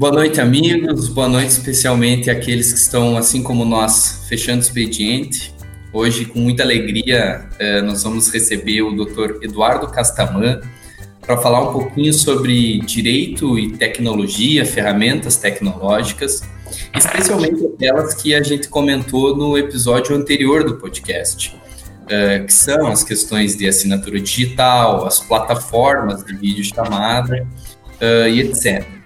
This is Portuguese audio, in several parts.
Boa noite, amigos. Boa noite, especialmente aqueles que estão, assim como nós, fechando o expediente. Hoje, com muita alegria, eh, nós vamos receber o Dr. Eduardo Castamã para falar um pouquinho sobre direito e tecnologia, ferramentas tecnológicas, especialmente aquelas que a gente comentou no episódio anterior do podcast, eh, que são as questões de assinatura digital, as plataformas de videochamada eh, e etc.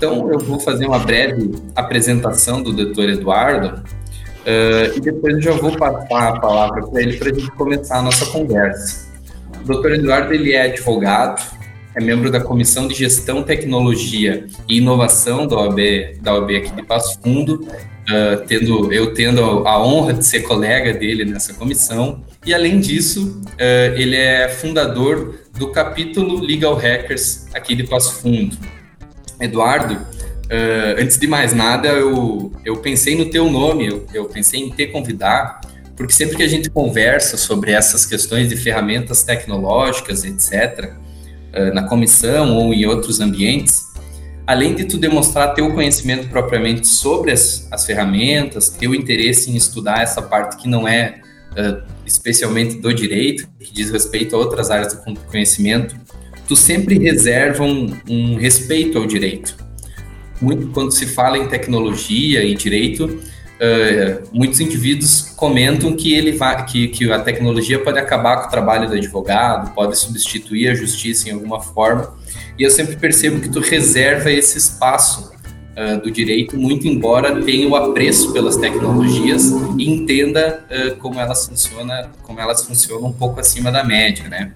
Então, eu vou fazer uma breve apresentação do Dr. Eduardo uh, e depois eu já vou passar a palavra para ele para a gente começar a nossa conversa. O Dr. Eduardo ele é advogado, é membro da Comissão de Gestão, Tecnologia e Inovação da OAB, da OAB aqui de Passo Fundo, uh, tendo, eu tendo a honra de ser colega dele nessa comissão. E, além disso, uh, ele é fundador do capítulo Legal Hackers aqui de Passo Fundo. Eduardo, uh, antes de mais nada, eu, eu pensei no teu nome, eu, eu pensei em te convidar, porque sempre que a gente conversa sobre essas questões de ferramentas tecnológicas, etc., uh, na comissão ou em outros ambientes, além de tu demonstrar teu conhecimento propriamente sobre as, as ferramentas, teu interesse em estudar essa parte que não é uh, especialmente do direito, que diz respeito a outras áreas do conhecimento, tu sempre reserva um, um respeito ao direito. Muito quando se fala em tecnologia e direito, uh, muitos indivíduos comentam que ele que, que a tecnologia pode acabar com o trabalho do advogado, pode substituir a justiça em alguma forma. E eu sempre percebo que tu reserva esse espaço uh, do direito, muito embora tenha o apreço pelas tecnologias e entenda uh, como elas funcionam, como elas funcionam um pouco acima da média, né?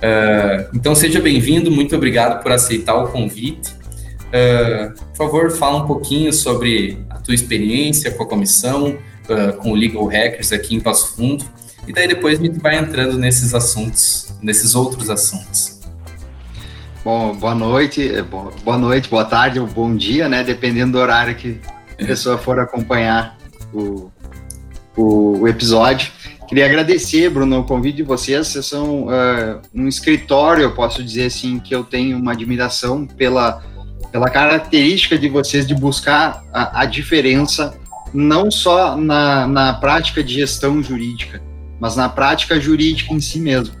Uh, então seja bem-vindo, muito obrigado por aceitar o convite. Uh, por favor, fala um pouquinho sobre a tua experiência com a comissão, uh, com o Legal Hackers aqui em Passo Fundo, e daí depois a gente vai entrando nesses assuntos, nesses outros assuntos. Bom, boa noite, é, boa noite, boa tarde ou bom dia, né? Dependendo do horário que a pessoa for acompanhar o, o, o episódio. Queria agradecer, Bruno, o convite de vocês. Vocês são uh, um escritório, eu posso dizer assim, que eu tenho uma admiração pela, pela característica de vocês de buscar a, a diferença, não só na, na prática de gestão jurídica, mas na prática jurídica em si mesmo.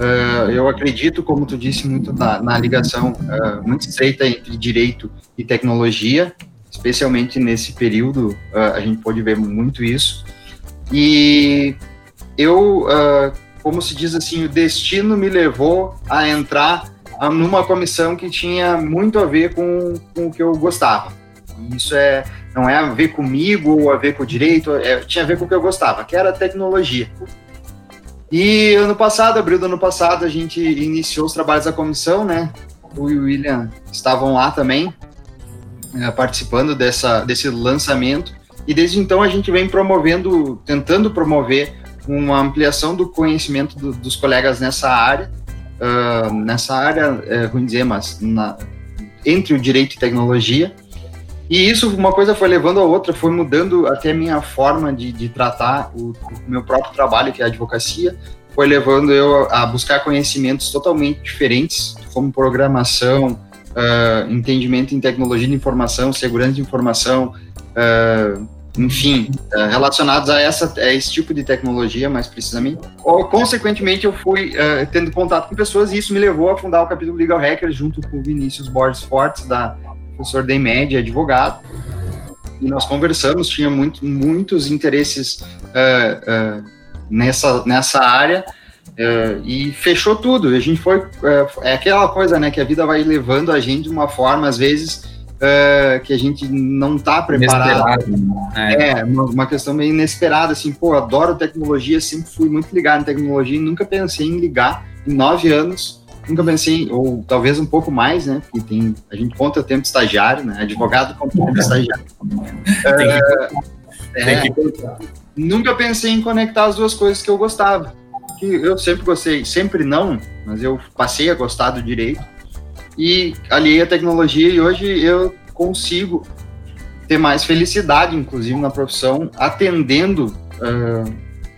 Uh, eu acredito, como tu disse, muito na, na ligação uh, muito estreita entre direito e tecnologia, especialmente nesse período, a gente pode ver muito isso. E eu, uh, como se diz assim, o destino me levou a entrar numa comissão que tinha muito a ver com, com o que eu gostava. Isso é, não é a ver comigo ou a ver com o direito, é, tinha a ver com o que eu gostava, que era tecnologia. E ano passado, abril do ano passado, a gente iniciou os trabalhos da comissão, né? O William estavam lá também, é, participando dessa, desse lançamento. E desde então a gente vem promovendo, tentando promover uma ampliação do conhecimento do, dos colegas nessa área, uh, nessa área, é ruim dizer, mas na, entre o direito e tecnologia. E isso, uma coisa foi levando a outra, foi mudando até a minha forma de, de tratar o, o, meu próprio trabalho, que é a advocacia, foi levando eu a buscar conhecimentos totalmente diferentes, como programação, uh, entendimento em tecnologia de informação, segurança de informação, uh, enfim, é, relacionados a, essa, a esse tipo de tecnologia, mais precisamente. Consequentemente, eu fui uh, tendo contato com pessoas e isso me levou a fundar o capítulo Legal Hackers junto com o Vinícius Borges Fortes, da professor da EMED, advogado. E nós conversamos, tinha muito, muitos interesses uh, uh, nessa, nessa área. e fechou tudo. A gente foi. é aquela coisa, né? Que a vida vai levando a gente de uma forma, às vezes, uh, que a gente não está preparado. Né? É, uma, uma, questão meio inesperada, assim, pô, adoro tecnologia, sempre fui muito ligado em tecnologia e nunca pensei em ligar em nove anos nunca pensei, ou talvez um pouco mais, né? Porque tem, a gente conta o tempo de estagiário, né? Advogado conta o tempo de estagiário. é, é, nunca pensei em conectar as duas coisas que eu gostava. Que eu sempre gostei, sempre não, mas eu passei a gostar do direito e aliei a tecnologia e hoje eu consigo ter mais felicidade, inclusive na profissão, atendendo uh,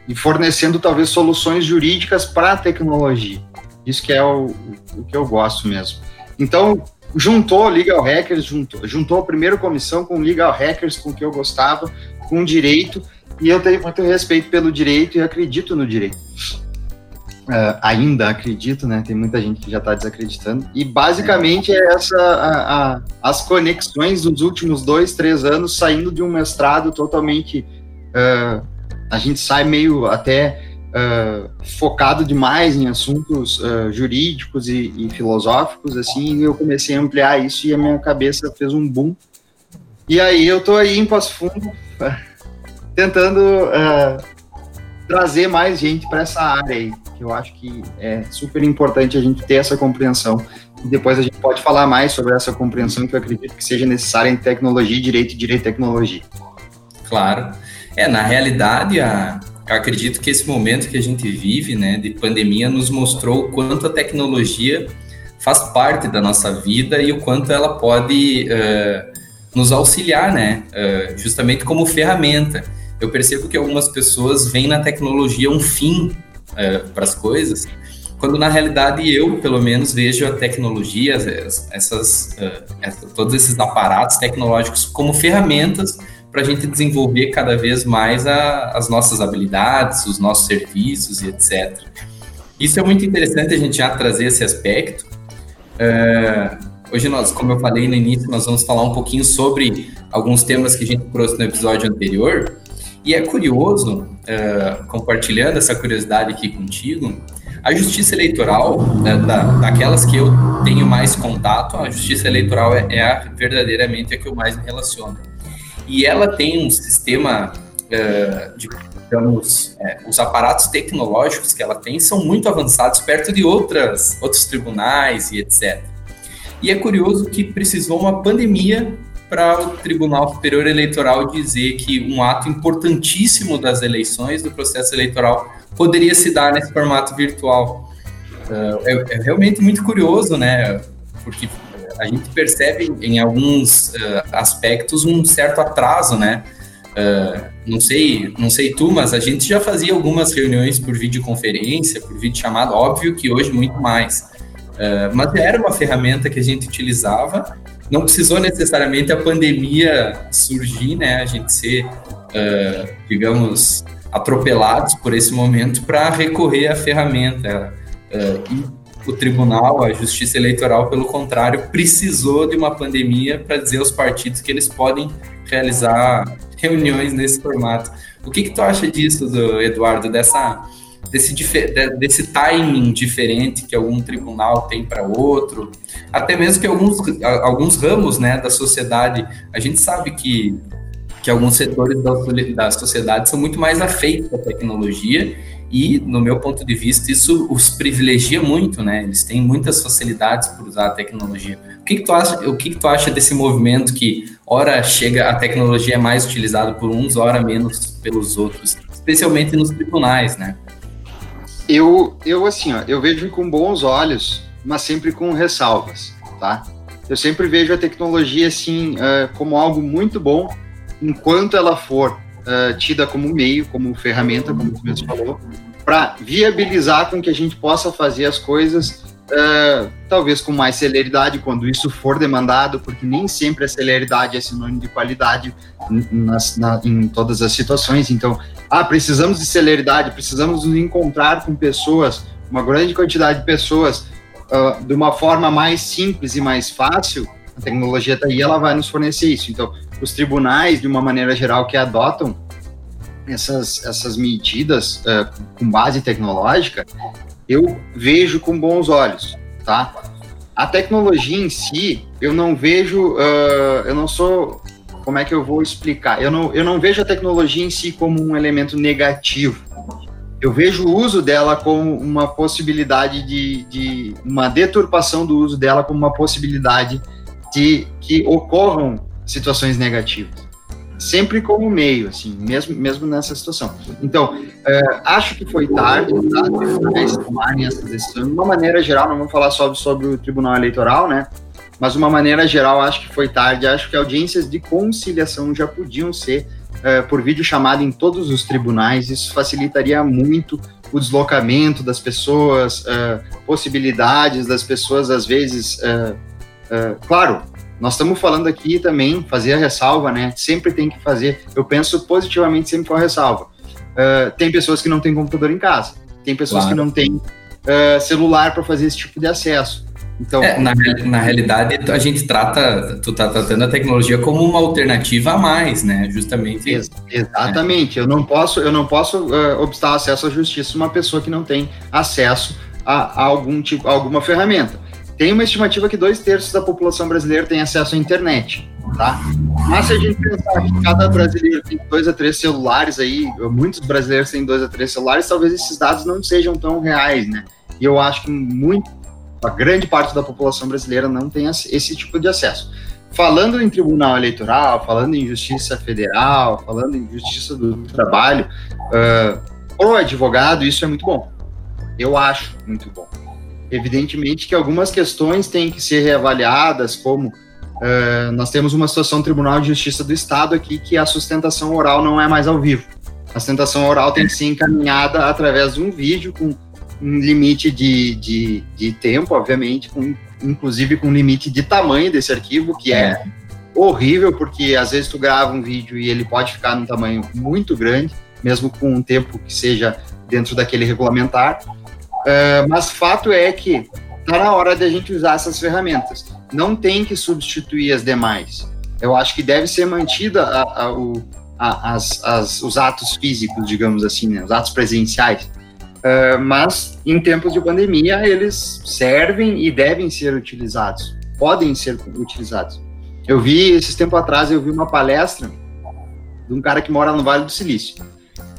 e fornecendo talvez soluções jurídicas para a tecnologia. Isso que é o, o que eu gosto mesmo. Então, juntou Legal Hackers, juntou, juntou a primeira comissão com Legal Hackers, com o que eu gostava, com direito, e eu tenho muito respeito pelo direito e acredito no direito. Uh, ainda acredito, né? Tem muita gente que já está desacreditando. E basicamente é essa a, a, as conexões dos últimos dois, três anos saindo de um mestrado totalmente. Uh, a gente sai meio até uh, focado demais em assuntos jurídicos e, e, filosóficos, assim. E eu comecei a ampliar isso e a minha cabeça fez um boom. E aí eu tô aí em Passo Fundo tentando trazer mais gente para essa área aí, que eu acho que é super importante a gente ter essa compreensão. E depois a gente pode falar mais sobre essa compreensão que eu acredito que seja necessária em tecnologia, direito e direito e tecnologia. Claro. É, na realidade, a, acredito que esse momento que a gente vive, né, de pandemia, nos mostrou o quanto a tecnologia faz parte da nossa vida e o quanto ela pode uh, nos auxiliar, né, uh, justamente como ferramenta eu percebo que algumas pessoas veem na tecnologia um fim é, para as coisas, quando na realidade eu, pelo menos, vejo a tecnologia, essas, uh, todos esses aparatos tecnológicos como ferramentas para a gente desenvolver cada vez mais a, as nossas habilidades, os nossos serviços e etc. Isso é muito interessante a gente já trazer esse aspecto. Uh, hoje nós, como eu falei no início, nós vamos falar um pouquinho sobre alguns temas que a gente trouxe no episódio anterior. E é curioso, uh, compartilhando essa curiosidade aqui contigo, a justiça eleitoral, né, da, daquelas que eu tenho mais contato, a justiça eleitoral é, é a, verdadeiramente a que eu mais me relaciono. E ela tem um sistema uh, de, digamos, é, os aparatos tecnológicos que ela tem são muito avançados perto de outras, outros tribunais e etc. E é curioso que precisou uma pandemia para o Tribunal Superior Eleitoral dizer que um ato importantíssimo das eleições, do processo eleitoral, poderia se dar nesse formato virtual. Uh, é, é, realmente muito curioso, né? Porque a gente percebe em alguns uh, aspectos um certo atraso, né? Uh, não sei, não sei tu, mas a gente já fazia algumas reuniões por videoconferência, por videochamada, óbvio que hoje muito mais. mas era uma ferramenta que a gente utilizava não precisou necessariamente a pandemia surgir, né? A gente ser, uh, digamos, atropelados por esse momento para recorrer à ferramenta. Uh, e o tribunal, a justiça eleitoral, pelo contrário, precisou de uma pandemia para dizer aos partidos que eles podem realizar reuniões nesse formato. O que, que tu acha disso, Eduardo, dessa desse, desse timing diferente que algum tribunal tem para outro, até mesmo que alguns, alguns ramos né, da sociedade, a gente sabe que, que alguns setores da, da sociedade são muito mais afeitos à tecnologia e, no meu ponto de vista, isso os privilegia muito, né? Eles têm muitas facilidades por usar a tecnologia. O que, que tu acha? O que, que tu acha desse movimento que ora chega a tecnologia é mais utilizada por uns, ora menos pelos outros, especialmente nos tribunais, né? Eu, eu assim, ó, eu vejo com bons olhos, mas sempre com ressalvas, tá? Eu sempre vejo a tecnologia assim uh, como algo muito bom, enquanto ela for uh, tida como meio, como ferramenta, como você mesmo falou, para viabilizar com que a gente possa fazer as coisas uh, talvez com mais celeridade quando isso for demandado, porque nem sempre a celeridade é sinônimo de qualidade nas, na, em todas as situações. Então, ah, precisamos de celeridade, precisamos nos encontrar com pessoas, uma grande quantidade de pessoas, uh, de uma forma mais simples e mais fácil, a tecnologia está aí, ela vai nos fornecer isso. Então, os tribunais, de uma maneira geral, que adotam essas, essas medidas uh, com base tecnológica, eu vejo com bons olhos, tá? A tecnologia em si, eu não vejo, uh, eu não sou como é que eu vou explicar? Eu não, eu não vejo a tecnologia em si como um elemento negativo. Eu vejo o uso dela como uma possibilidade de, de uma deturpação do uso dela como uma possibilidade de que ocorram situações negativas sempre como meio, assim, mesmo, mesmo nessa situação. Então, é, acho que foi tarde, tá, tomarem essa decisão. De uma maneira geral, não vamos falar só sobre o Tribunal Eleitoral, né? Mas, de uma maneira geral, acho que foi tarde. Acho que audiências de conciliação já podiam ser é, por vídeo chamada em todos os tribunais. Isso facilitaria muito o deslocamento das pessoas, é, possibilidades das pessoas, às vezes. É, é claro, nós estamos falando aqui também, fazer a ressalva, né? Sempre tem que fazer. Eu penso positivamente sempre com a ressalva. Uh, tem pessoas que não têm computador em casa, tem pessoas claro. que não têm uh, celular para fazer esse tipo de acesso. Então, é, na, na realidade, a gente trata, tu tá tratando a tecnologia como uma alternativa a mais, né? Justamente. Ex exatamente. É. Eu não posso, eu não posso uh, obstar acesso à justiça uma pessoa que não tem acesso a, a algum tipo, a alguma ferramenta. Tem uma estimativa que dois terços da população brasileira tem acesso à internet, tá? Mas se a gente pensar que cada brasileiro tem dois a três celulares aí, muitos brasileiros têm dois a três celulares, talvez esses dados não sejam tão reais, né? E eu acho que muito, a grande parte da população brasileira não tem esse tipo de acesso. Falando em tribunal eleitoral, falando em justiça federal, falando em justiça do trabalho, uh, o advogado, isso é muito bom. Eu acho muito bom. Evidentemente que algumas questões têm que ser reavaliadas, como uh, nós temos uma situação no Tribunal de Justiça do Estado aqui que a sustentação oral não é mais ao vivo. A sustentação oral tem que ser encaminhada através de um vídeo com um limite de, de, de tempo, obviamente, com, inclusive com limite de tamanho desse arquivo, que é horrível, porque às vezes tu grava um vídeo e ele pode ficar num tamanho muito grande, mesmo com um tempo que seja dentro daquele regulamentar. Uh, mas fato é que está na hora da gente usar essas ferramentas. Não tem que substituir as demais. Eu acho que deve ser mantida a, a, o, a, as, as, os atos físicos, digamos assim, né? os atos presenciais. Uh, mas em tempos de pandemia eles servem e devem ser utilizados, podem ser utilizados. Eu vi esses tempos atrás eu vi uma palestra de um cara que mora no Vale do Silício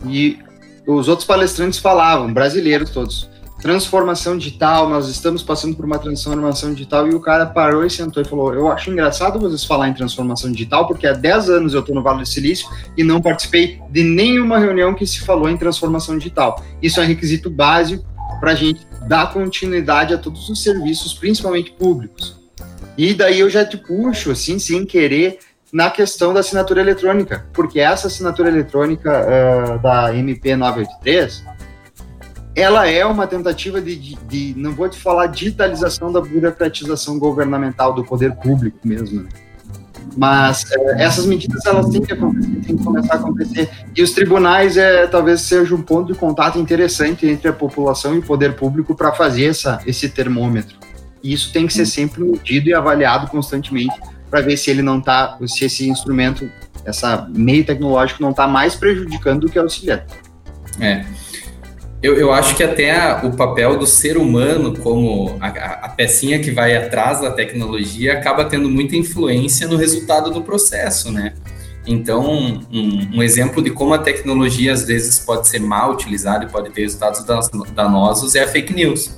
e os outros palestrantes falavam, brasileiros todos, transformação digital, nós estamos passando por uma transformação digital, e o cara parou e sentou e falou: Eu acho engraçado vocês falar em transformação digital, porque há 10 anos eu estou no Vale do Silício e não participei de nenhuma reunião que se falou em transformação digital. Isso é um requisito básico para a gente dar continuidade a todos os serviços, principalmente públicos. E daí eu já te puxo, assim, sem querer, na questão da assinatura eletrônica, porque essa assinatura eletrônica uh, da MP 983 ela é uma tentativa de, de, de, não vou te falar digitalização da burocratização governamental do poder público mesmo, né? mas é, essas medidas elas têm que têm que começar a acontecer e os tribunais é talvez seja um ponto de contato interessante entre a população e o poder público para fazer essa, esse termômetro. E isso tem que ser sempre medido e avaliado constantemente para ver se ele não está, se esse instrumento, essa meio tecnológico não está mais prejudicando do que auxiliando. É. Eu, eu acho que até a, o papel do ser humano como a, a, pecinha que vai atrás da tecnologia acaba tendo muita influência no resultado do processo, né? Então, um, um, exemplo de como a tecnologia às vezes pode ser mal utilizada e pode ter resultados danosos é a fake news.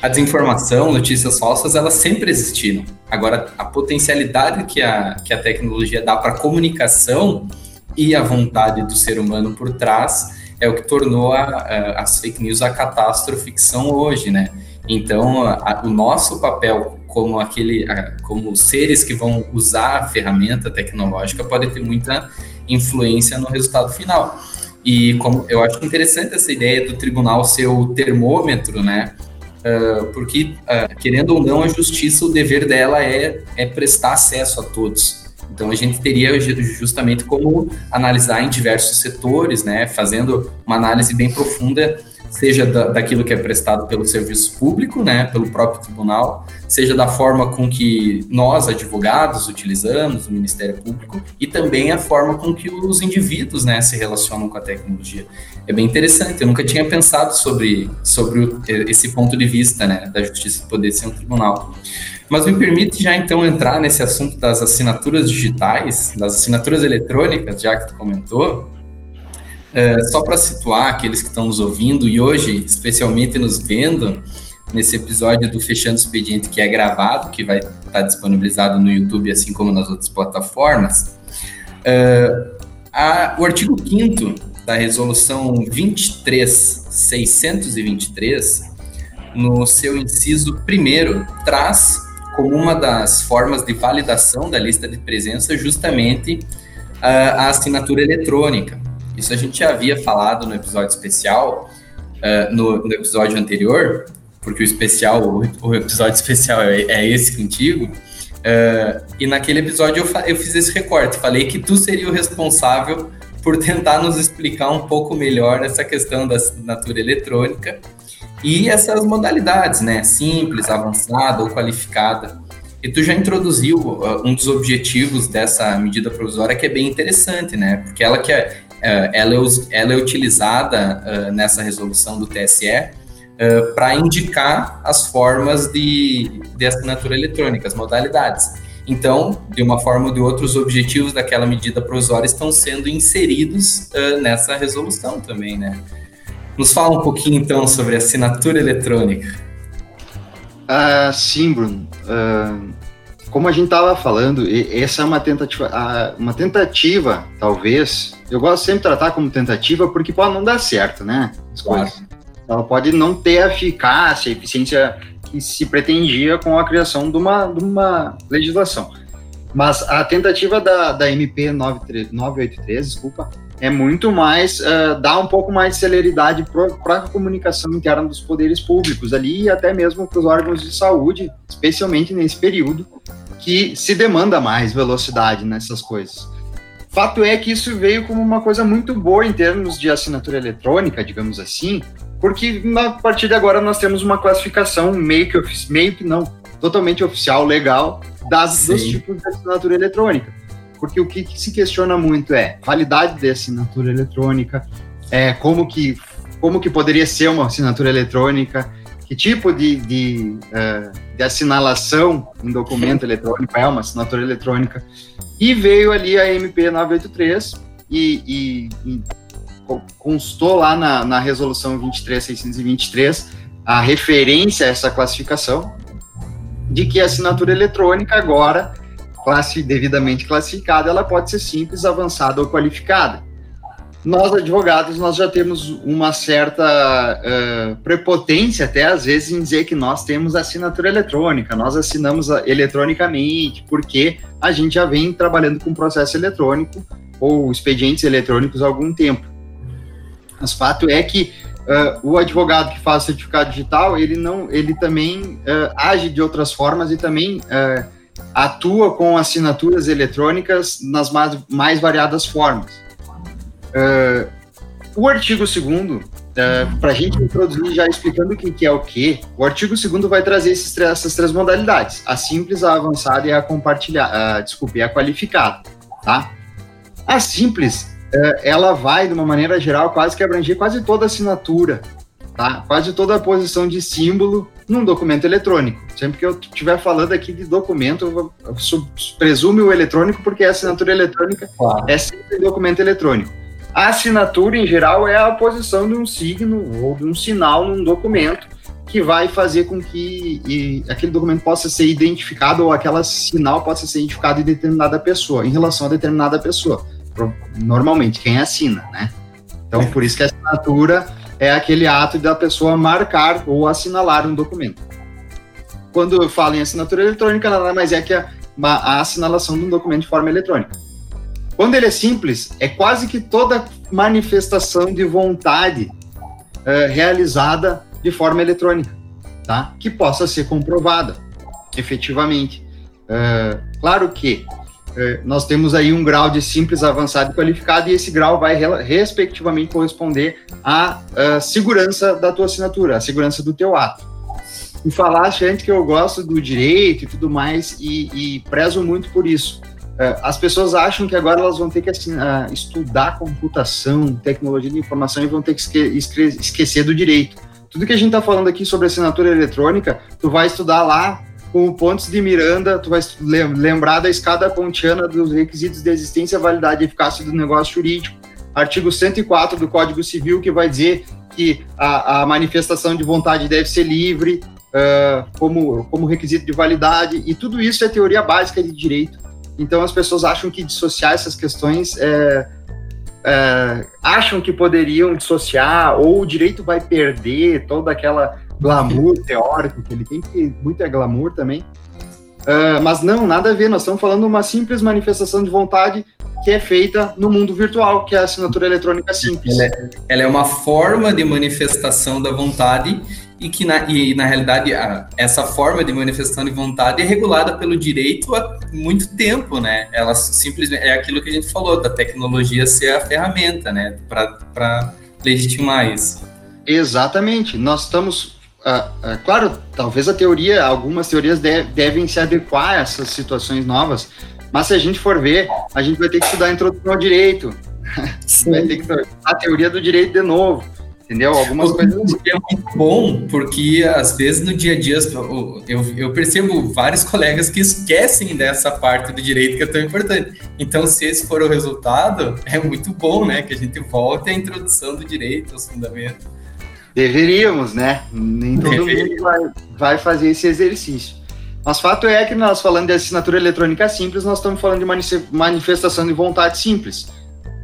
A desinformação, notícias falsas, elas sempre existiram. Agora, a potencialidade que a, que a tecnologia dá para a comunicação e a vontade do ser humano por trás é o que tornou a, a, as fake news a catástrofe que são hoje, né? Então, a, o nosso papel como aquele, como seres que vão usar a ferramenta tecnológica pode ter muita influência no resultado final. E como eu acho interessante essa ideia do tribunal ser o termômetro, né? Uh, porque, uh, querendo ou não, a justiça, o dever dela é, é prestar acesso a todos. Então a gente teria justamente como analisar em diversos setores, né, fazendo uma análise bem profunda, seja da, daquilo que é prestado pelo serviço público, né, pelo próprio tribunal, seja da forma com que nós, advogados, utilizamos, o Ministério Público, e também a forma com que os indivíduos, né, se relacionam com a tecnologia. É bem interessante, eu nunca tinha pensado sobre, sobre esse ponto de vista, né, da justiça poder ser um tribunal. Mas me permite já então entrar nesse assunto das assinaturas digitais, das assinaturas eletrônicas, já que tu comentou. Uh, só para situar aqueles que estão nos ouvindo e hoje, especialmente nos vendo, nesse episódio do Fechando Expediente que é gravado, que vai estar tá disponibilizado no YouTube, assim como nas outras plataformas, uh, a, o artigo 5 da Resolução 23623, no seu inciso primeiro, traz como uma das formas de validação da lista de presença justamente uh, a assinatura eletrônica. Isso a gente já havia falado no episódio especial, uh, no, no, episódio anterior, porque o especial, o, o episódio especial é, é esse contigo. Uh, e naquele episódio eu, eu fiz esse recorte, falei que tu seria o responsável por tentar nos explicar um pouco melhor essa questão da assinatura eletrônica e essas modalidades, né? Simples, avançada ou qualificada. E tu já introduziu uh, um dos objetivos dessa medida provisória que é bem interessante, né? Porque ela que é, uh, ela, é, ela é utilizada uh, nessa resolução do TSE para indicar as formas de, de assinatura eletrônica, as modalidades. Então, de uma forma ou de outra, os objetivos daquela medida provisória estão sendo inseridos nessa resolução também, né? Nos fala um pouquinho então sobre assinatura eletrônica. Ah, sim, Bruno. Uh, como a gente estava falando, essa é uma tentativa, uma tentativa, talvez. Eu gosto sempre de tratar como tentativa porque pode não dar certo, né? As claro. coisas. Ela pode não ter a eficácia, a eficiência que se pretendia com a criação de uma, de uma legislação. Mas a tentativa da, da MP 983, desculpa, é muito mais, uh, dá um pouco mais de celeridade para a comunicação interna dos poderes públicos ali e até mesmo para os órgãos de saúde, especialmente nesse período que se demanda mais velocidade nessas coisas. Fato é que isso veio como uma coisa muito boa em termos de assinatura eletrônica, digamos assim, porque a partir de agora nós temos uma classificação meio que, meio que não, totalmente oficial, legal, das, dos tipos de assinatura eletrônica porque o que, que se questiona muito é validade de assinatura eletrônica, é, como, que, como que poderia ser uma assinatura eletrônica, que tipo de, de, uh, de assinalação em documento eletrônico é uma assinatura eletrônica. E veio ali a MP 983 e, e, e constou lá na, na resolução 23623 a referência a essa classificação de que a assinatura eletrônica agora classe devidamente classificada, ela pode ser simples, avançada ou qualificada. Nós, advogados, nós já temos uma certa uh, prepotência, até às vezes, em dizer que nós temos assinatura eletrônica, nós assinamos eletronicamente, porque a gente já vem trabalhando com processo eletrônico ou expedientes eletrônicos há algum tempo. Mas fato é que uh, o advogado que faz certificado digital, ele não, ele também uh, age de outras formas e também atua com assinaturas eletrônicas nas mais, mais variadas formas. Uh, o artigo 2 uh, para a gente introduzir já explicando o que, que é o que, o artigo 2 vai trazer esses, essas três modalidades, a simples, a avançada e a compartilhada, uh, desculpe, a qualificada, tá? A simples, uh, ela vai, de uma maneira geral, quase que abranger quase toda assinatura, tá? Quase toda a posição de símbolo num documento eletrônico. Sempre que eu estiver falando aqui de documento, eu, eu presume o eletrônico porque a assinatura eletrônica claro. é sempre documento eletrônico. A assinatura, em geral, é a posição de um signo ou de um sinal num documento que vai fazer com que e, aquele documento possa ser identificado ou aquela sinal possa ser identificado em determinada pessoa, em relação a determinada pessoa. Normalmente, quem assina, né? Então, por isso que a assinatura é aquele ato da pessoa marcar ou assinalar um documento. Quando eu falo em assinatura eletrônica, nada mais é que a, a assinalação de um documento de forma eletrônica. Quando ele é simples, é quase que toda manifestação de vontade é, realizada de forma eletrônica, tá? Que possa ser comprovada, efetivamente. É, claro que nós temos aí um grau de simples, avançado e qualificado, e esse grau vai, respectivamente, corresponder à, à segurança da tua assinatura, à segurança do teu ato. E falaste antes que eu gosto do direito e tudo mais, e, e prezo muito por isso. É, as pessoas acham que agora elas vão ter que assim, estudar computação, tecnologia de informação e vão ter que esque esquecer do direito. Tudo que a gente está falando aqui sobre assinatura eletrônica, tu vai estudar lá com pontos de Miranda, tu vai lembrar da escada pontiana dos requisitos de existência, validade e eficácia do negócio jurídico. artigo 104 do Código Civil, que vai dizer que a, a manifestação de vontade deve ser livre, uh, como, como requisito de validade, e tudo isso é teoria básica de direito. Então as pessoas acham que dissociar essas questões é, é, acham que poderiam dissociar, ou o direito vai perder toda aquela glamour teórico que ele tem, que muito é glamour também. Uh, mas não, nada a ver, nós estamos falando de uma simples manifestação de vontade que é feita no mundo virtual, que é a assinatura eletrônica simples. Ela é, ela é uma forma de manifestação da vontade e que, na, e, na realidade, a, essa forma de manifestação de vontade é regulada pelo direito há muito tempo, né? Ela simplesmente é aquilo que a gente falou, da tecnologia ser a ferramenta, né? Para legitimar isso. Exatamente. Nós estamos Uh, uh, claro, talvez a teoria, algumas teorias de, devem se adequar a essas situações novas, mas se a gente for ver, a gente vai ter que estudar a introdução ao direito, vai ter que estudar a teoria do direito de novo, entendeu? Algumas o coisas. É muito bom, porque às vezes no dia a dia eu, eu percebo vários colegas que esquecem dessa parte do direito que é tão importante. Então, se esse for o resultado, é muito bom, né? Que a gente volte à introdução do direito, aos fundamentos. Deveríamos, né? Nem todo mundo vai, vai fazer esse exercício. Mas fato é que nós falando de assinatura eletrônica simples, nós estamos falando de manifestação de vontade simples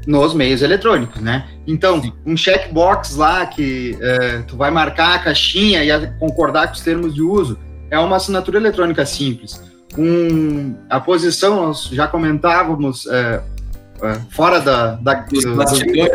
nos meios eletrônicos, né? Então, um checkbox lá que é, tu vai marcar a caixinha e concordar com os termos de uso é uma assinatura eletrônica simples. Um, a posição, nós já comentávamos é, é, fora da, da do, bastidores.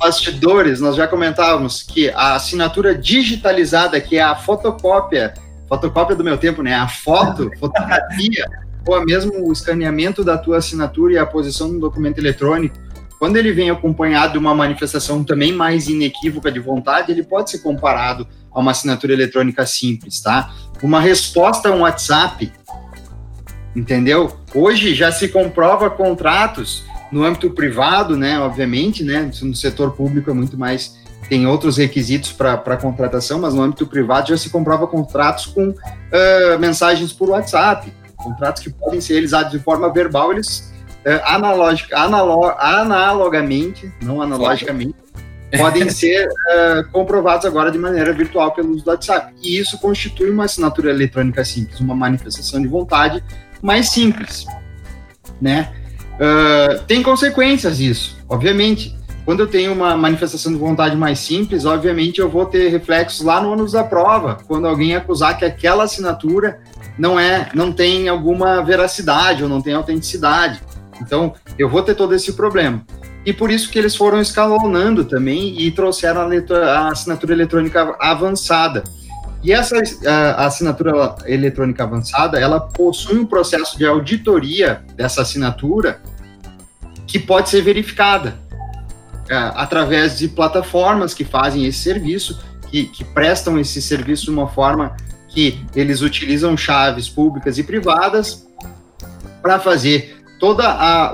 Bastidores, nós já comentávamos que a assinatura digitalizada, que é a fotocópia, fotocópia do meu tempo, né? A foto, fotografia, ou mesmo o escaneamento da tua assinatura e a posição no documento eletrônico, quando ele vem acompanhado de uma manifestação também mais inequívoca de vontade, ele pode ser comparado a uma assinatura eletrônica simples, tá? Uma resposta a um WhatsApp, entendeu? Hoje já se comprova contratos no âmbito privado, né? Obviamente, né? No setor público é muito mais tem outros requisitos para contratação, mas no âmbito privado já se comprova contratos com uh, mensagens por WhatsApp, contratos que podem ser realizados de forma verbal, eles é, analógica, analo, analogamente, não analogicamente, podem ser uh, comprovados agora de maneira virtual pelo uso do WhatsApp. E isso constitui uma assinatura eletrônica simples, uma manifestação de vontade mais simples, né? Uh, tem consequências isso, obviamente. Quando eu tenho uma manifestação de vontade mais simples, obviamente eu vou ter reflexos lá no ônus da prova, quando alguém acusar que aquela assinatura não é, não tem alguma veracidade ou não tem autenticidade. Então, eu vou ter todo esse problema. E por isso que eles foram escalonando também e trouxeram a, a assinatura eletrônica avançada. E essa a, assinatura eletrônica avançada, ela possui um processo de auditoria dessa assinatura que pode ser verificada é, através de plataformas que fazem esse serviço, que, que prestam esse serviço de uma forma que eles utilizam chaves públicas e privadas para fazer todo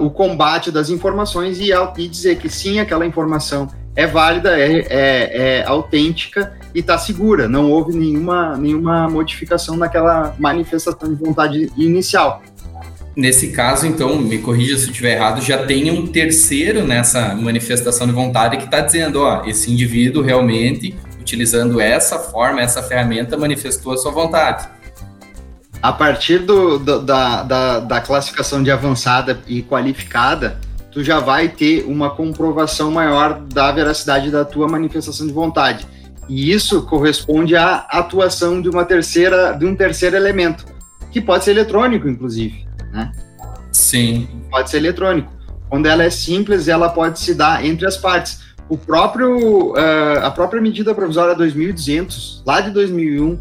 o combate das informações e, e, dizer que sim, aquela informação é válida, é, é, é autêntica e está segura. Não houve nenhuma, nenhuma modificação naquela manifestação de vontade inicial. Nesse caso, então, me corrija se eu estiver errado, já tem um terceiro nessa manifestação de vontade que está dizendo, ó, esse indivíduo realmente, utilizando essa forma, essa ferramenta, manifestou a sua vontade a partir do, do, da, da, da classificação de avançada e qualificada, tu já vai ter uma comprovação maior da veracidade da tua manifestação de vontade. E isso corresponde à atuação de uma terceira, de um terceiro elemento, que pode ser eletrônico, inclusive, né? Sim. Pode ser eletrônico. Quando ela é simples, ela pode se dar entre as partes. O próprio, uh, a própria medida provisória 2200, lá de 2001,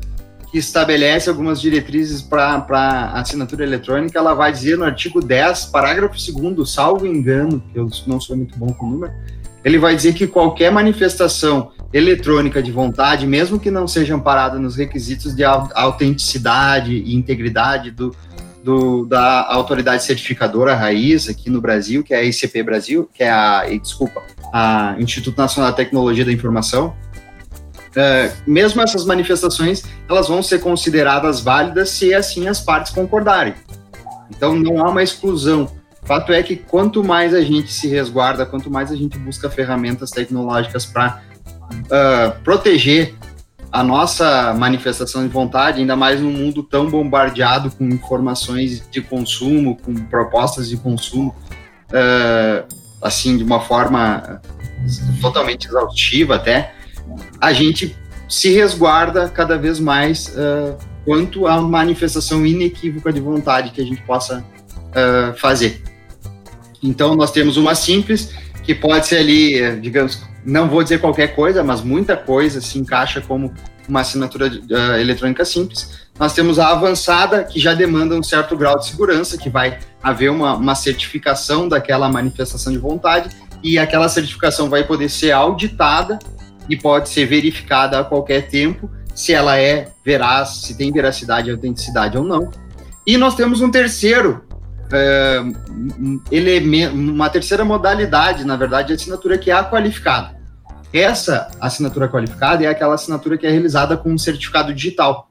que estabelece algumas diretrizes para assinatura eletrônica, ela vai dizer no artigo 10, parágrafo 2 salvo engano, que eu não sou muito bom com número, ele vai dizer que qualquer manifestação eletrônica de vontade, mesmo que não seja amparada nos requisitos de autenticidade e integridade do, do, da autoridade certificadora raiz aqui no Brasil, que é a ICP Brasil, que é a, desculpa, a Instituto Nacional de Tecnologia da Informação, Uh, mesmo essas manifestações, elas vão ser consideradas válidas se assim as partes concordarem. Então não há uma exclusão Fato é que quanto mais a gente se resguarda, quanto mais a gente busca ferramentas tecnológicas para uh, ah, proteger a nossa manifestação de vontade, ainda mais num mundo tão bombardeado com informações de consumo, com propostas de consumo, uh, assim, de uma forma totalmente exaustiva até, a gente se resguarda cada vez mais uh, quanto à manifestação inequívoca de vontade que a gente possa uh, fazer. Então, nós temos uma simples, que pode ser ali, digamos, não vou dizer qualquer coisa, mas muita coisa se encaixa como uma assinatura uh, eletrônica simples. Nós temos a avançada, que já demanda um certo grau de segurança, que vai haver uma, uma certificação daquela manifestação de vontade, e aquela certificação vai poder ser auditada e pode ser verificada a qualquer tempo se ela é veraz, se tem veracidade e autenticidade ou não. E nós temos um terceiro é, elemento, uma terceira modalidade, na verdade, de assinatura que é a qualificada. Essa assinatura qualificada é aquela assinatura que é realizada com um certificado digital.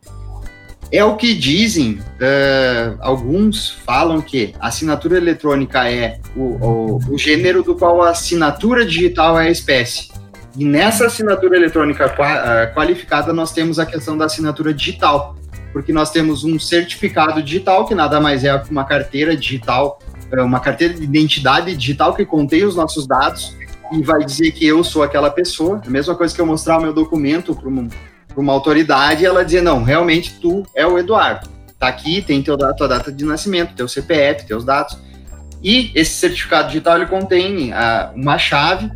É o que dizem, uh, alguns falam que a assinatura eletrônica é o, o, o, gênero do qual a assinatura digital é a espécie. E nessa assinatura eletrônica uh, qualificada, nós temos a questão da assinatura digital, porque nós temos um certificado digital, que nada mais é que uma carteira digital, uh, uma carteira de identidade digital que contém os nossos dados e vai dizer que eu sou aquela pessoa. A mesma coisa que eu mostrar o meu documento para uma, uma, autoridade ela dizer, não, realmente tu é o Eduardo. Tá aqui, tem teu, tua data de nascimento, teu CPF, teus dados. E esse certificado digital ele contém uh, uma chave,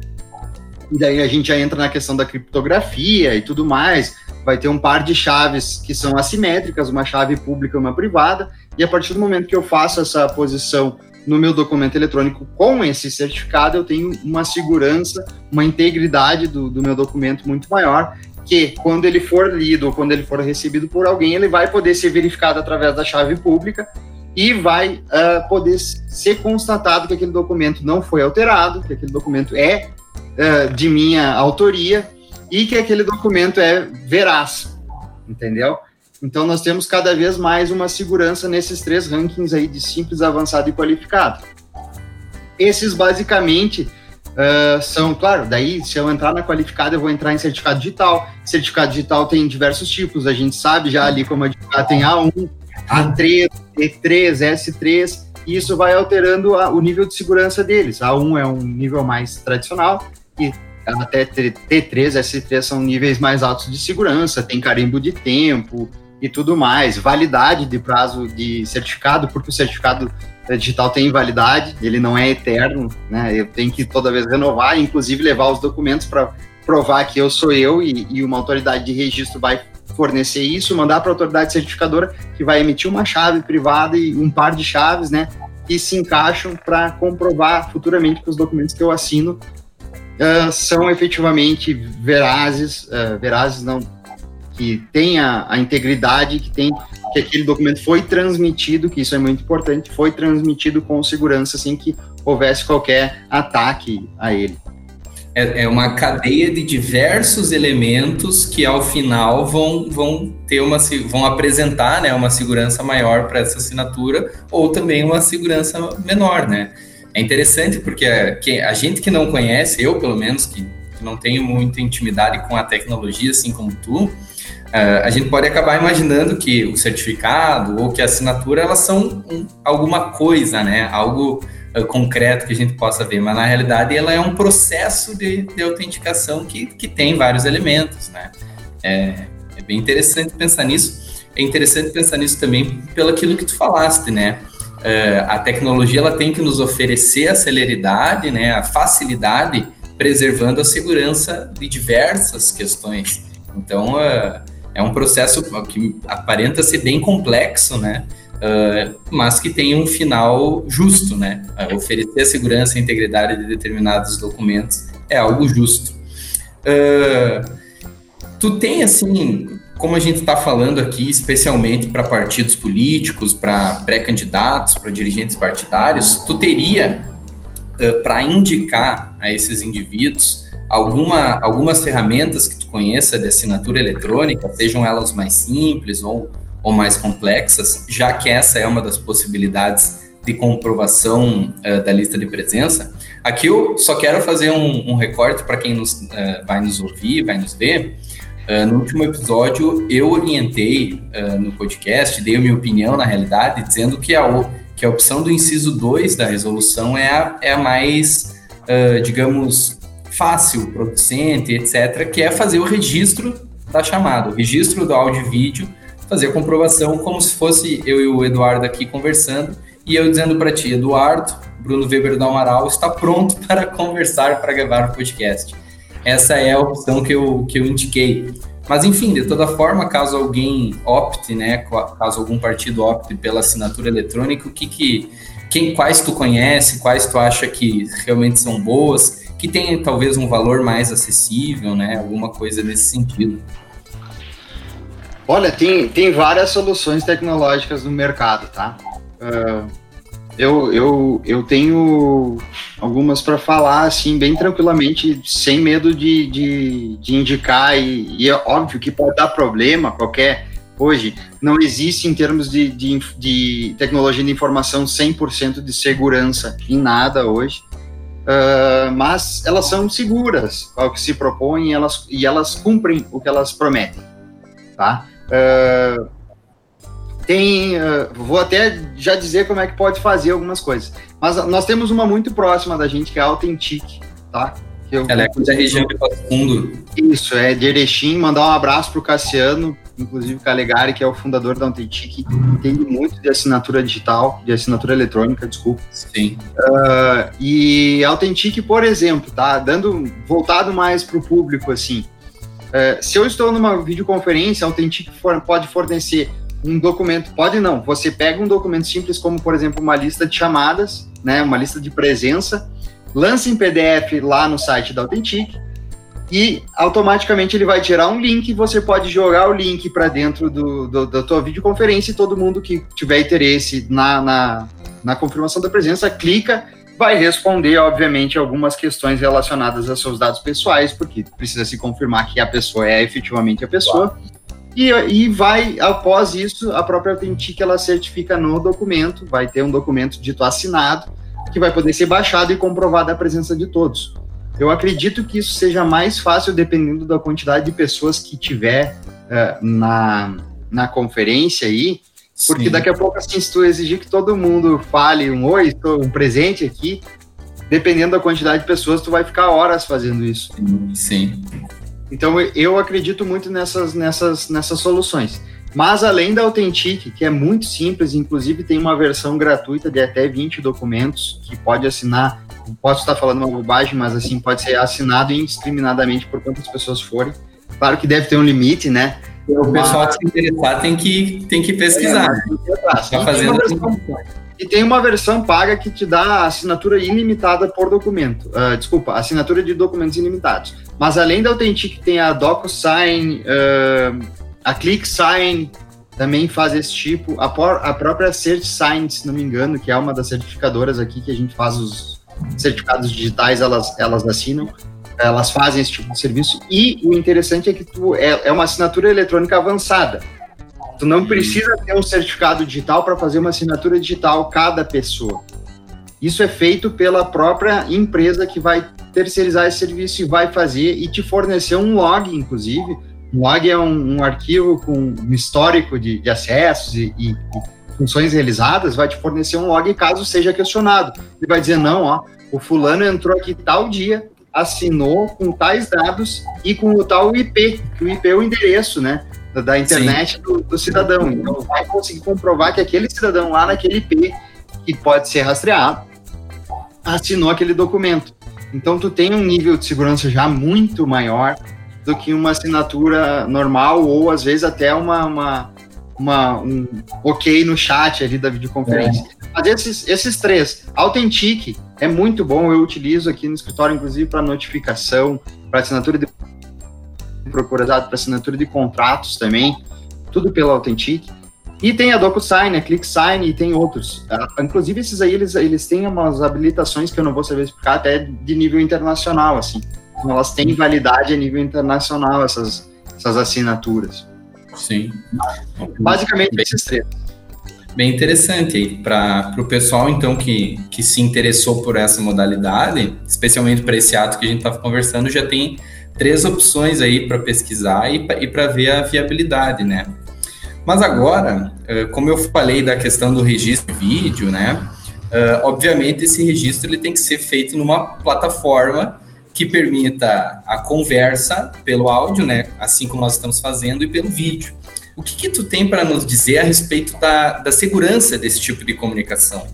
e daí a gente já entra na questão da criptografia e tudo mais. Vai ter um par de chaves que são assimétricas, uma chave pública e uma privada, e a partir do momento que eu faço essa posição no meu documento eletrônico com esse certificado, eu tenho uma segurança, uma integridade do, do meu documento muito maior, que quando ele for lido ou quando ele for recebido por alguém, ele vai poder ser verificado através da chave pública e vai uh, poder ser constatado que aquele documento não foi alterado, que aquele documento é uh, de minha autoria e que aquele documento é veraz, entendeu? Então, nós temos cada vez mais uma segurança nesses três rankings aí de simples, avançado e qualificado. Esses, basicamente, uh, são, claro, daí, se eu entrar na qualificada, eu vou entrar em certificado digital. Certificado digital tem diversos tipos, a gente sabe já ali como advogado tem A1, A3, E3, S3, e isso vai alterando a, o nível de segurança deles. A1 é um nível mais tradicional, e até T3, S3 são níveis mais altos de segurança, tem carimbo de tempo, e tudo mais, validade de prazo de certificado, porque o certificado digital tem validade, ele não é eterno, né? Eu tenho que toda vez renovar, inclusive levar os documentos para provar que eu sou eu e, e, uma autoridade de registro vai fornecer isso, mandar para a autoridade certificadora que vai emitir uma chave privada e um par de chaves, né? Que se encaixam para comprovar futuramente que os documentos que eu assino uh, são efetivamente verazes, uh, verazes não que tenha a integridade, que tem que aquele documento foi transmitido, que isso é muito importante, foi transmitido com segurança, sem que houvesse qualquer ataque a ele. É, é uma cadeia de diversos elementos que ao final vão, vão ter uma vão apresentar né, uma segurança maior para essa assinatura ou também uma segurança menor, né? É interessante porque a, a gente que não conhece, eu pelo menos que, não tenho muita intimidade com a tecnologia, assim como tu, Uh, a gente pode acabar imaginando que o certificado ou que a assinatura elas são um, alguma coisa, né? Algo uh, concreto que a gente possa ver, mas na realidade ela é um processo de, de autenticação que, que tem vários elementos, né? É, é, bem interessante pensar nisso. É interessante pensar nisso também pelo aquilo que tu falaste, né? Uh, a tecnologia ela tem que nos oferecer a celeridade, né? A facilidade, preservando a segurança de diversas questões. Então, uh, é um processo que aparenta ser bem complexo, né? Uh, mas que tem um final justo, né? Oferecer a segurança e a integridade de determinados documentos é algo justo. Tu tem, assim, como a gente está falando aqui, especialmente para partidos políticos, para pré-candidatos, para dirigentes partidários, tu teria para indicar a esses indivíduos alguma, algumas ferramentas que tu conheça de assinatura eletrônica, sejam elas mais simples ou, ou mais complexas, já que essa é uma das possibilidades de comprovação uh, da lista de presença, aqui eu só quero fazer um, um recorte para quem nos, uh, vai nos ouvir, vai nos ver. Uh, no último episódio, eu orientei no podcast, dei a minha opinião, na realidade, dizendo que a, que a opção do inciso 2 da resolução é a, é a mais, digamos, fácil, producente, etc., que é fazer o registro da chamada, o registro do áudio e vídeo, fazer a comprovação como se fosse eu e o Eduardo aqui conversando e eu dizendo para ti, Eduardo, Bruno Weber do Amaral está pronto para conversar, para gravar o podcast. Essa é a opção que eu, que eu indiquei. Mas, enfim, de toda forma, caso alguém opte, né, caso algum partido opte pela assinatura eletrônica, o que que, quem, quais tu conhece, quais tu acha que realmente são boas, que tem talvez um valor mais acessível, né, alguma coisa nesse sentido. Olha, tem, tem várias soluções tecnológicas no mercado, tá? Uh, eu, eu, eu tenho algumas para falar, assim, bem tranquilamente, sem medo de, de, de indicar, e, e, é óbvio que pode dar problema, qualquer. Hoje, não existe, em termos de, de, de tecnologia de informação, 100% de segurança em nada hoje. Uh, mas elas são seguras ao que se propõem elas, e elas cumprem o que elas prometem. Tá? Uh, tem, uh, vou até já dizer como é que pode fazer algumas coisas. Mas nós temos uma muito próxima da gente, que é a Authentic, tá? Eu, Ela é da região de Passo Fundo. Isso, é de Erechim. Mandar um abraço pro Cassiano, inclusive Calegari, que é o fundador da Authentic, entende muito de assinatura digital, de assinatura eletrônica, desculpa. Sim. Uh, e Authentic, por exemplo, tá? Dando, voltado mais pro público, assim. Uh, se eu estou numa videoconferência, a Authentic for, pode fornecer um documento, pode não, você pega um documento simples como, por exemplo, uma lista de chamadas, né, uma lista de presença, lança em PDF lá no site da Authentic e automaticamente ele vai gerar um link, você pode jogar o link para dentro do, do, da tua videoconferência e todo mundo que tiver interesse na, na, na confirmação da presença, clica, vai responder, obviamente, algumas questões relacionadas a seus dados pessoais, porque precisa se confirmar que a pessoa é efetivamente a pessoa. Claro e, e vai, após isso, a própria Authentic ela certifica no documento, vai ter um documento dito assinado, que vai poder ser baixado e comprovado a presença de todos. Eu acredito que isso seja mais fácil dependendo da quantidade de pessoas que tiver uh, na, na conferência aí, porque Sim. daqui a pouco, assim, se tu exigir que todo mundo fale um oi, estou um presente aqui, dependendo da quantidade de pessoas, tu vai ficar horas fazendo isso. Sim. Então eu acredito muito nessas, nessas, nessas soluções. Mas além da Authentic, que é muito simples, inclusive tem uma versão gratuita de até 20 documentos que pode assinar, posso estar falando uma bobagem, mas assim, pode ser assinado indiscriminadamente por quantas pessoas forem. Claro que deve ter um limite, né? O pessoal mas... que se interessar tem que, tem que pesquisar. É, tem que tá fazendo... E tem uma versão paga que te dá assinatura ilimitada por documento. Uh, desculpa, assinatura de documentos ilimitados. Mas além da Authentic, tem a DocuSign, uh, a ClickSign também faz esse tipo. A, por, a própria CertSign, se não me engano, que é uma das certificadoras aqui que a gente faz os certificados digitais, elas, elas assinam. Elas fazem esse tipo de serviço. E o interessante é que tu, é, é uma assinatura eletrônica avançada. Tu não precisa ter um certificado digital para fazer uma assinatura digital cada pessoa. Isso é feito pela própria empresa que vai terceirizar esse serviço e vai fazer e te fornecer um log, inclusive. Um log é um, um arquivo com um histórico de, de acessos e, e, funções realizadas, vai te fornecer um log caso seja questionado. Ele vai dizer, não, ó, o fulano entrou aqui tal dia, assinou com tais dados e com o tal IP, que o IP é o endereço, né? da internet do, do, cidadão. Então, vai conseguir comprovar que aquele cidadão lá naquele IP, que pode ser rastreado, assinou aquele documento. Então, tu tem um nível de segurança já muito maior do que uma assinatura normal ou, às vezes, até uma, uma, uma um ok no chat ali da videoconferência. É. Mas esses, esses três, Authentic é muito bom, eu utilizo aqui no escritório, inclusive, para notificação, para assinatura de procurado para assinatura de contratos também, tudo pela Authentic. E tem a DocuSign, a ClickSign e tem outros. Uh, inclusive, esses aí, eles, eles têm umas habilitações que eu não vou saber explicar, até de nível internacional, assim. Então, elas têm validade a nível internacional, essas, essas assinaturas. Sim. Basicamente, Bem, esses três. bem interessante aí para o pessoal então que, que se interessou por essa modalidade, especialmente para esse ato que a gente estava conversando, já tem três opções aí para pesquisar e, e para ver a viabilidade, né? Mas agora, eh, como eu falei da questão do registro de vídeo, né? Uh, obviamente esse registro ele tem que ser feito numa plataforma que permita a conversa pelo áudio, né, assim como nós estamos fazendo, e pelo vídeo. O que, que tu tem para nos dizer a respeito da, da segurança desse tipo de comunicação?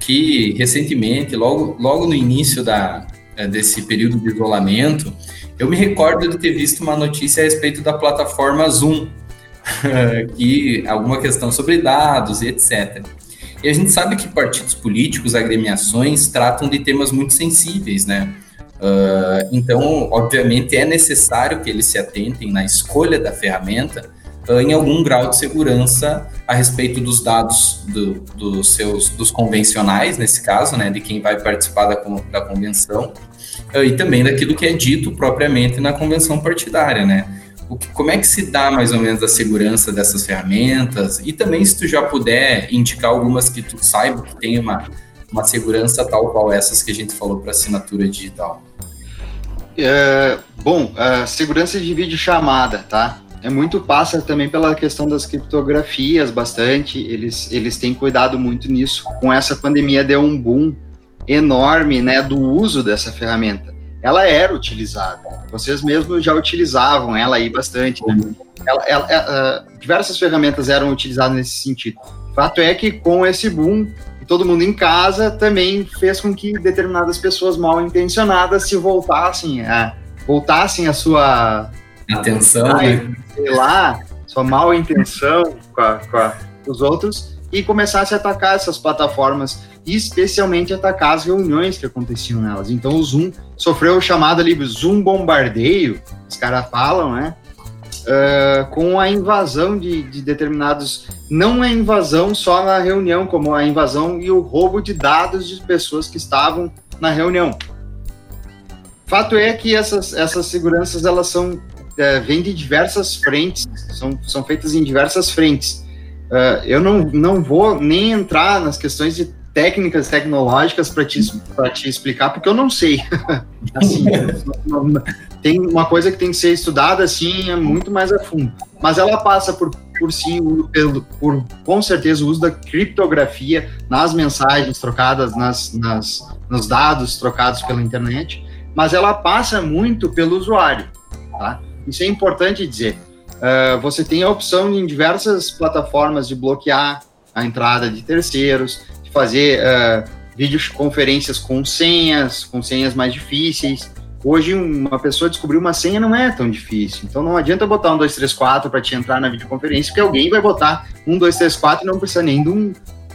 Que recentemente, logo, logo no início da, eh, desse período de isolamento, eu me recordo de ter visto uma notícia a respeito da plataforma Zoom, que alguma questão sobre dados e etc. E a gente sabe que partidos políticos, agremiações, tratam de temas muito sensíveis, né? Uh, então, obviamente, é necessário que eles se atentem na escolha da ferramenta uh, em algum grau de segurança a respeito dos dados do, dos seus dos convencionais, nesse caso, né, de quem vai participar da, da convenção, uh, e também daquilo que é dito propriamente na convenção partidária, né? Como é que se dá mais ou menos a segurança dessas ferramentas? E também se tu já puder indicar algumas que tu saiba que tem uma, uma segurança tal qual essas que a gente falou para assinatura digital. É, bom, a segurança de vídeo chamada, tá? É muito passa também pela questão das criptografias bastante. Eles, eles têm cuidado muito nisso. Com essa pandemia deu um boom enorme, né, do uso dessa ferramenta ela era utilizada. Vocês mesmos já utilizavam ela aí bastante. Né? Ela, ela, ela, uh, diversas ferramentas eram utilizadas nesse sentido. Fato é que com esse boom, todo mundo em casa também fez com que determinadas pessoas mal intencionadas se voltassem a voltassem a sua atenção, né? sei lá, sua mal intenção com, a, com, a, os outros e começassem a atacar essas plataformas e especialmente atacar as reuniões que aconteciam nelas. Então o Zoom sofreu o chamado ali Zoom bombardeio, os caras falam, né? Uh, com a invasão de, de, determinados. Não a invasão só na reunião, como a invasão e o roubo de dados de pessoas que estavam na reunião. Fato é que essas, essas seguranças elas são é, vêm de diversas frentes, são, são feitas em diversas frentes. Uh, eu não, não vou nem entrar nas questões de técnicas tecnológicas para te, te explicar, porque eu não sei. assim, tem uma coisa que tem que ser estudada assim, é muito mais a fundo. Mas ela passa por, por sim, pelo, por com certeza o uso da criptografia nas mensagens trocadas, nas, nas, nos dados trocados pela internet, mas ela passa muito pelo usuário. Tá? Isso é importante dizer. Uh, você tem a opção em diversas plataformas de bloquear a entrada de terceiros, fazer uh, videoconferências com senhas, com senhas mais difíceis. Hoje, uma pessoa descobrir uma senha não é tão difícil. Então, não adianta botar um, dois, três, quatro para te entrar na videoconferência, porque alguém vai botar um, dois, três, quatro e não precisa nem de um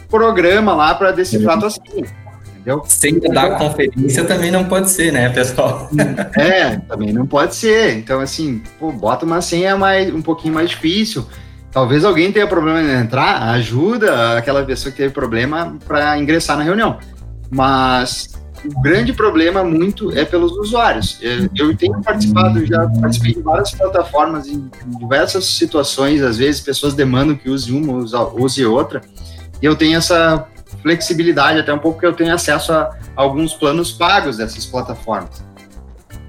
programa lá para decifrar tua senha. Entendeu? Senha da conferência também não pode ser, né, pessoal? É, também não pode ser. Então, assim, pô, bota uma senha mais, um pouquinho mais difícil. Talvez alguém tenha problema em entrar, ajuda aquela pessoa que teve problema para ingressar na reunião. Mas o grande problema muito é pelos usuários. Eu tenho participado, já participei de várias plataformas em diversas situações, às vezes pessoas demandam que use uma, use outra, e eu tenho essa flexibilidade, até um pouco que eu tenho acesso a alguns planos pagos dessas plataformas.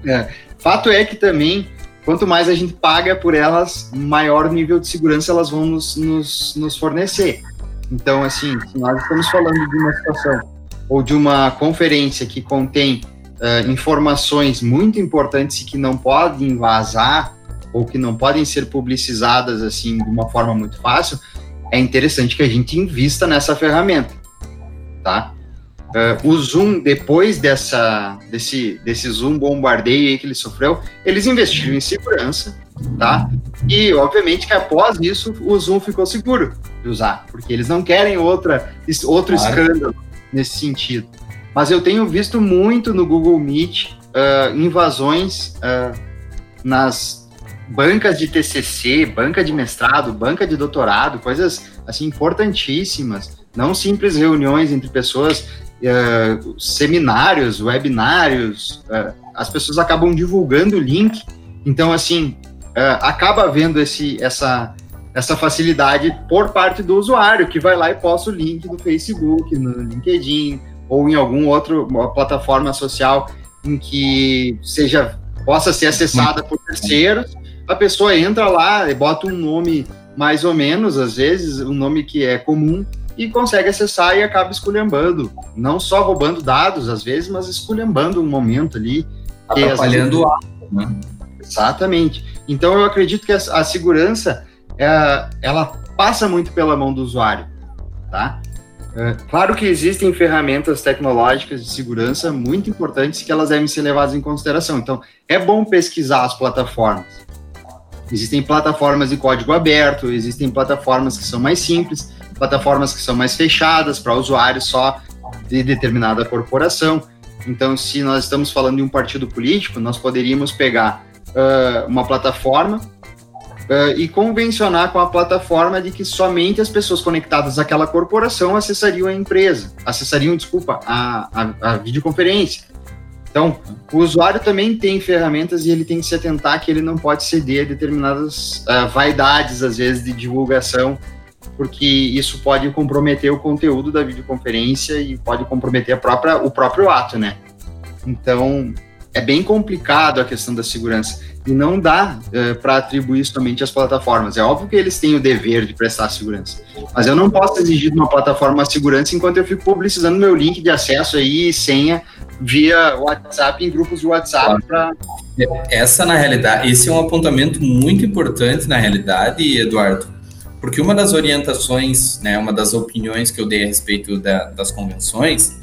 É, fato é que também quanto mais a gente paga por elas, maior nível de segurança elas vão nos, nos, nos fornecer. Então, assim, se nós estamos falando de uma situação ou de uma conferência que contém uh, informações muito importantes e que não podem vazar ou que não podem ser publicizadas assim de uma forma muito fácil, é interessante que a gente invista nessa ferramenta, tá? Uh, o Zoom, depois dessa, desse, desse Zoom bombardeio que ele sofreu, eles investiram em segurança, tá? E, obviamente, que após isso, o Zoom ficou seguro de usar, porque eles não querem outra, outro claro. escândalo nesse sentido. Mas eu tenho visto muito no Google Meet uh, invasões uh, nas bancas de TCC, banca de mestrado, banca de doutorado, coisas assim importantíssimas, não simples reuniões entre pessoas uh, seminários, webinários, uh, as pessoas acabam divulgando o link, então, assim, uh, acaba havendo esse, essa, essa facilidade por parte do usuário, que vai lá e posta o link no Facebook, no LinkedIn, ou em algum outro plataforma social em que seja possa ser acessada por terceiros. A pessoa entra lá e bota um nome mais ou menos, às vezes, um nome que é comum, e consegue acessar e acaba esculhambando. Não só roubando dados, às vezes, mas esculhambando um momento ali. Atrapalhando o ato, né? Exatamente. Então, eu acredito que a, a segurança, é, ela passa muito pela mão do usuário, tá? É, claro que existem ferramentas tecnológicas de segurança muito importantes que elas devem ser levadas em consideração. Então, é bom pesquisar as plataformas. Existem plataformas de código aberto, existem plataformas que são mais simples, plataformas que são mais fechadas para usuários só de determinada corporação. Então, se nós estamos falando de um partido político, nós poderíamos pegar uh, uma plataforma uh, e convencionar com a plataforma de que somente as pessoas conectadas àquela corporação acessariam a empresa, acessariam, desculpa, a, a, a videoconferência. Então, o usuário também tem ferramentas e ele tem que se atentar que ele não pode ceder a determinadas uh, vaidades, às vezes, de divulgação, porque isso pode comprometer o conteúdo da videoconferência e pode comprometer a própria, o próprio ato, né? Então, é bem complicado a questão da segurança e não dá uh, eh, para atribuir somente às plataformas. É óbvio que eles têm o dever de prestar segurança, mas eu não posso exigir de uma plataforma segurança enquanto eu fico publicizando meu link de acesso aí, senha, via WhatsApp, em grupos de WhatsApp. Pra... Essa, na realidade, esse é um apontamento muito importante, na realidade, Eduardo, porque uma das orientações, né, uma das opiniões que eu dei a respeito da, das convenções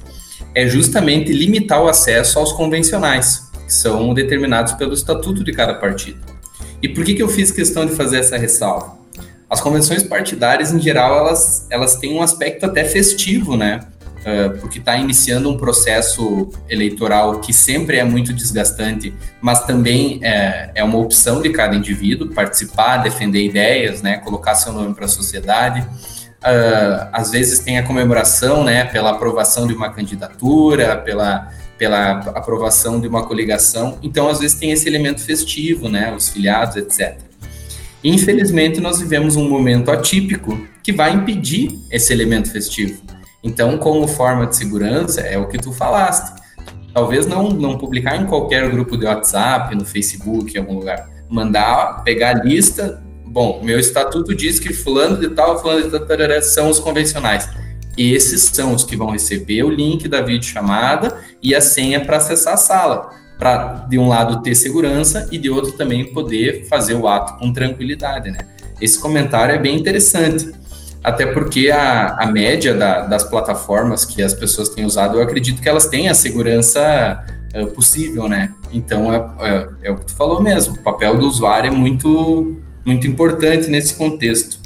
é justamente limitar o acesso aos convencionais que são determinados pelo estatuto de cada partido. E por que, que eu fiz questão de fazer essa ressalva? As convenções partidárias, em geral, elas, elas têm um aspecto até festivo, né? Uh, porque está iniciando um processo eleitoral que sempre é muito desgastante, mas também é, é uma opção de cada indivíduo participar, defender ideias, né, colocar seu nome para a sociedade. Uh, às vezes tem a comemoração né, pela aprovação de uma candidatura, pela pela aprovação de uma coligação. Então, às vezes tem esse elemento festivo, né, os filiados, etc. Infelizmente, nós vivemos um momento atípico que vai impedir esse elemento festivo. Então, como forma de segurança, é o que tu falaste. Talvez não, não publicar em qualquer grupo de WhatsApp, no Facebook, em algum lugar. Mandar, pegar a lista. Bom, meu estatuto diz que fulano de tal, fulano de tal, são os convencionais esses são os que vão receber o link da videochamada e a senha para acessar a sala, para de um lado ter segurança e de outro também poder fazer o ato com tranquilidade, né? Esse comentário é bem interessante, até porque a, a média da, das plataformas que as pessoas têm usado, eu acredito que elas têm a segurança é, possível, né? Então é, é, é o que tu falou mesmo, o papel do usuário é muito, muito importante nesse contexto.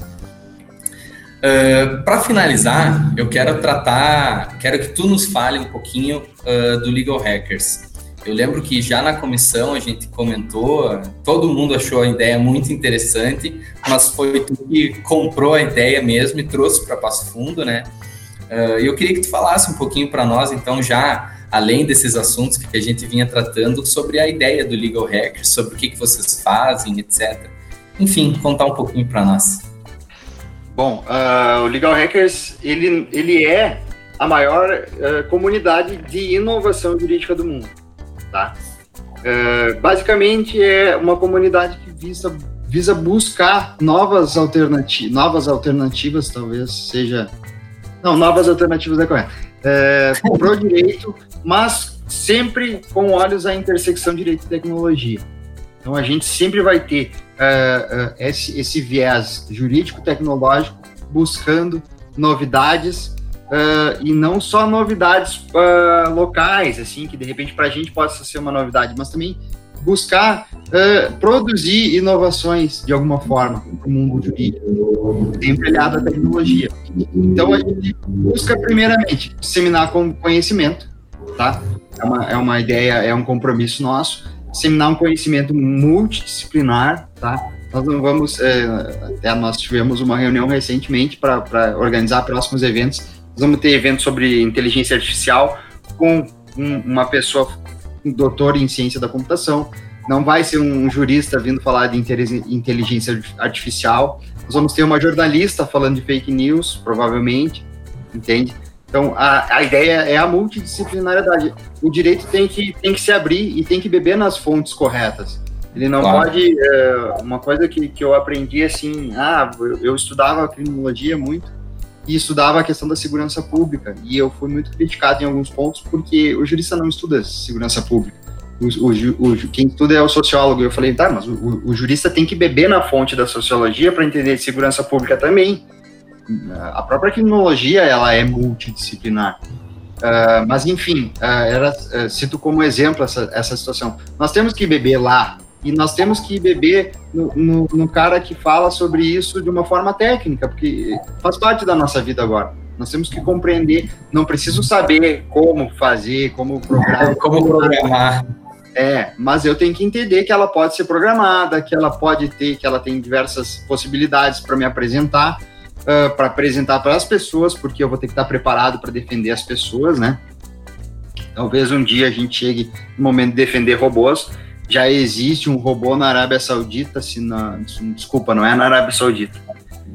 Uh, para finalizar, eu quero tratar, quero que tu nos fale um pouquinho uh, do Legal Hackers. Eu lembro que já na comissão a gente comentou, todo mundo achou a ideia muito interessante, mas foi tu que comprou a ideia mesmo e trouxe para Passo Fundo, né? Uh, eu queria que tu falasse um pouquinho para nós, então, já além desses assuntos que a gente vinha tratando, sobre a ideia do Legal Hackers, sobre o que, que vocês fazem, etc. Enfim, contar um pouquinho para nós. Bom, uh, o Legal Hackers, ele, ele é a maior uh, comunidade de inovação jurídica do mundo, tá? Uh, basicamente é uma comunidade que visa, visa buscar novas alternativas, novas alternativas, talvez seja... Não, novas alternativas é correto. É, para o direito, mas sempre com olhos à intersecção direito e tecnologia. Então a gente sempre vai ter uh, uh, esse, esse viés jurídico-tecnológico buscando novidades uh, e não só novidades locais, assim, que de repente para a gente possa ser uma novidade, mas também buscar produzir inovações de alguma forma no mundo jurídico, sempre aliado à tecnologia. Então a gente busca primeiramente disseminar conhecimento, tá? É uma, é uma ideia, é um compromisso nosso disseminar um conhecimento multidisciplinar, tá? Nós não vamos, é, até nós tivemos uma reunião recentemente para organizar próximos eventos. Nós vamos ter eventos sobre inteligência artificial com um, uma pessoa, um doutor em ciência da computação. Não vai ser um jurista vindo falar de inteligência artificial, nós vamos ter uma jornalista falando de fake news, provavelmente, entende? Então, a, a ideia é a multidisciplinariedade. O direito tem que, tem que se abrir e tem que beber nas fontes corretas. Ele não claro. pode. É, uma coisa que, que eu aprendi assim, ah, eu, eu estudava criminologia muito e estudava a questão da segurança pública. E eu fui muito criticado em alguns pontos porque o jurista não estuda segurança pública. O, o, o, quem estuda é o sociólogo. Eu falei, tá, mas o, o jurista tem que beber na fonte da sociologia para entender segurança pública também. A própria criminologia ela é multidisciplinar. Uh, mas enfim, uh, era, uh, cito como exemplo essa, essa situação. Nós temos que beber lá e nós temos que beber no, no, no, cara que fala sobre isso de uma forma técnica, porque faz parte da nossa vida agora. Nós temos que compreender, não preciso saber como fazer, como programar. Como programar. É, mas eu tenho que entender que ela pode ser programada, que ela pode ter, que ela tem diversas possibilidades para me apresentar, uh, para apresentar para as pessoas, porque eu vou ter que estar preparado para defender as pessoas, né? Talvez um dia a gente chegue no momento de defender robôs, já existe um robô na Arábia Saudita, se não, desculpa, não é na Arábia Saudita.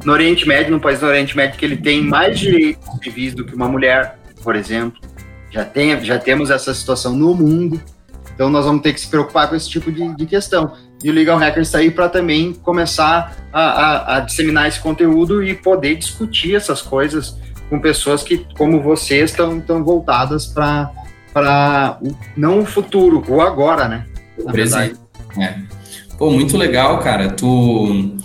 No Oriente Médio, no país do Oriente Médio, que ele tem mais direitos civis do que uma mulher, por exemplo. Já, tem, já temos essa situação no mundo. Então nós vamos ter que se preocupar com esse tipo de, de questão. E o Legal Hackers está aí para também começar a, a, a, disseminar esse conteúdo e poder discutir essas coisas com pessoas que, como vocês, estão voltadas para não o futuro, o agora, né? Presente. É. Pô, muito legal, cara. Tu.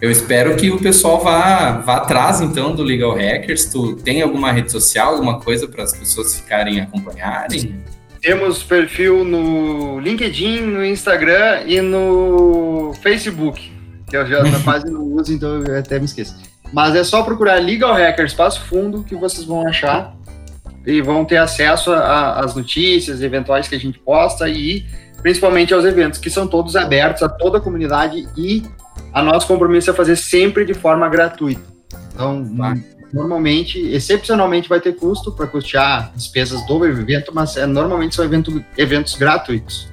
Eu espero que o pessoal vá, vá atrás, então, do Legal Hackers. Tu tem alguma rede social, alguma coisa para as pessoas ficarem acompanharem? Temos perfil no LinkedIn, no Instagram e no Facebook, que eu já quase não uso, então eu até me esqueço. Mas é só procurar Legal Hackers Passo Fundo que vocês vão achar e vão ter acesso às notícias eventuais que a gente posta e principalmente aos eventos, que são todos abertos a toda a comunidade e a nosso compromisso é fazer sempre de forma gratuita. Então, normalmente, excepcionalmente vai ter custo para custear despesas do evento, mas é, normalmente são evento, eventos gratuitos.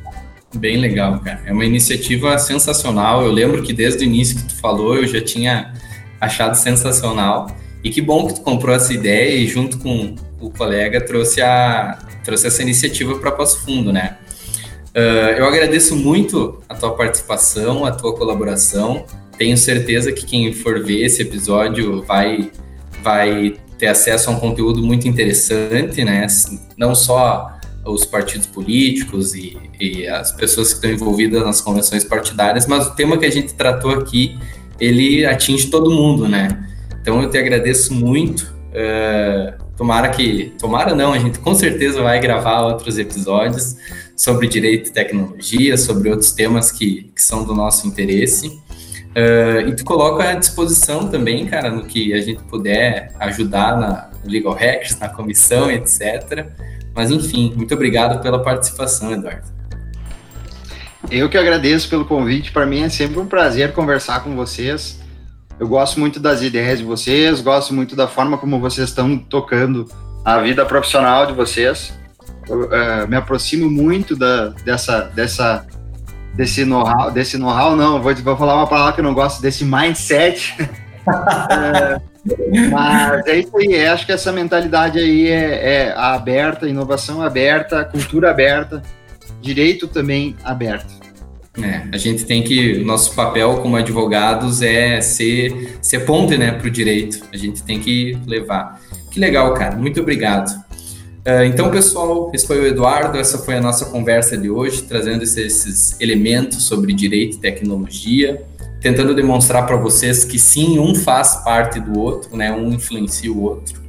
Bem legal, cara. É uma iniciativa sensacional. Eu lembro que desde o início que tu falou, eu já tinha achado sensacional. E que bom que tu comprou essa ideia e junto com o colega trouxe, a, trouxe essa iniciativa para Passo Fundo, né? Uh, eu agradeço muito a tua participação, a tua colaboração. Tenho certeza que quem for ver esse episódio vai, vai ter acesso a um conteúdo muito interessante, né? Não só os partidos políticos e, e as pessoas que estão envolvidas nas convenções partidárias, mas o tema que a gente tratou aqui, ele atinge todo mundo, né? Então eu te agradeço muito. Uh, tomara que, tomara não, a gente com certeza vai gravar outros episódios sobre direito e tecnologia, sobre outros temas que, que são do nosso interesse. Uh, e tu coloca à disposição também, cara, no que a gente puder ajudar na Legal Hacks, na comissão, etc. Mas enfim, muito obrigado pela participação, Eduardo. Eu que agradeço pelo convite. Para mim é sempre um prazer conversar com vocês. Eu gosto muito das ideias de vocês, gosto muito da forma como vocês estão tocando a vida profissional de vocês uh, me aproximo muito da, dessa, dessa, desse know-how, desse know-how não, vou, vou falar uma palavra que eu não gosto, desse mindset. uh, mas é isso aí, acho que essa mentalidade aí é, é aberta, inovação aberta, cultura aberta, direito também aberto. É, a gente tem que, nosso papel como advogados é ser, ser ponte né, para o direito. A gente tem que levar. Que legal, cara. Muito obrigado. Uh, então, pessoal, esse foi o Eduardo. Essa foi a nossa conversa de hoje, trazendo esses, esses elementos sobre direito e tecnologia, tentando demonstrar para vocês que sim, um faz parte do outro, né? Um influencia o outro.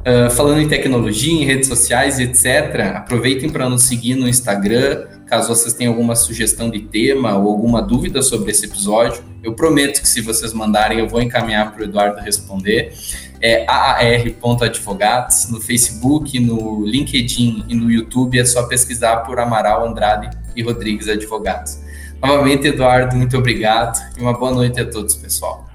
Uh, falando em tecnologia, em redes sociais, etc., aproveitem para nos seguir no Instagram, caso vocês tenham alguma sugestão de tema ou alguma dúvida sobre esse episódio. Eu prometo que se vocês mandarem, eu vou encaminhar para o Eduardo responder é aar.advogados, no Facebook, no LinkedIn e no YouTube é só pesquisar por Amaral Andrade e Rodrigues Advogados. Novamente, Eduardo, muito obrigado e uma boa noite a todos, pessoal.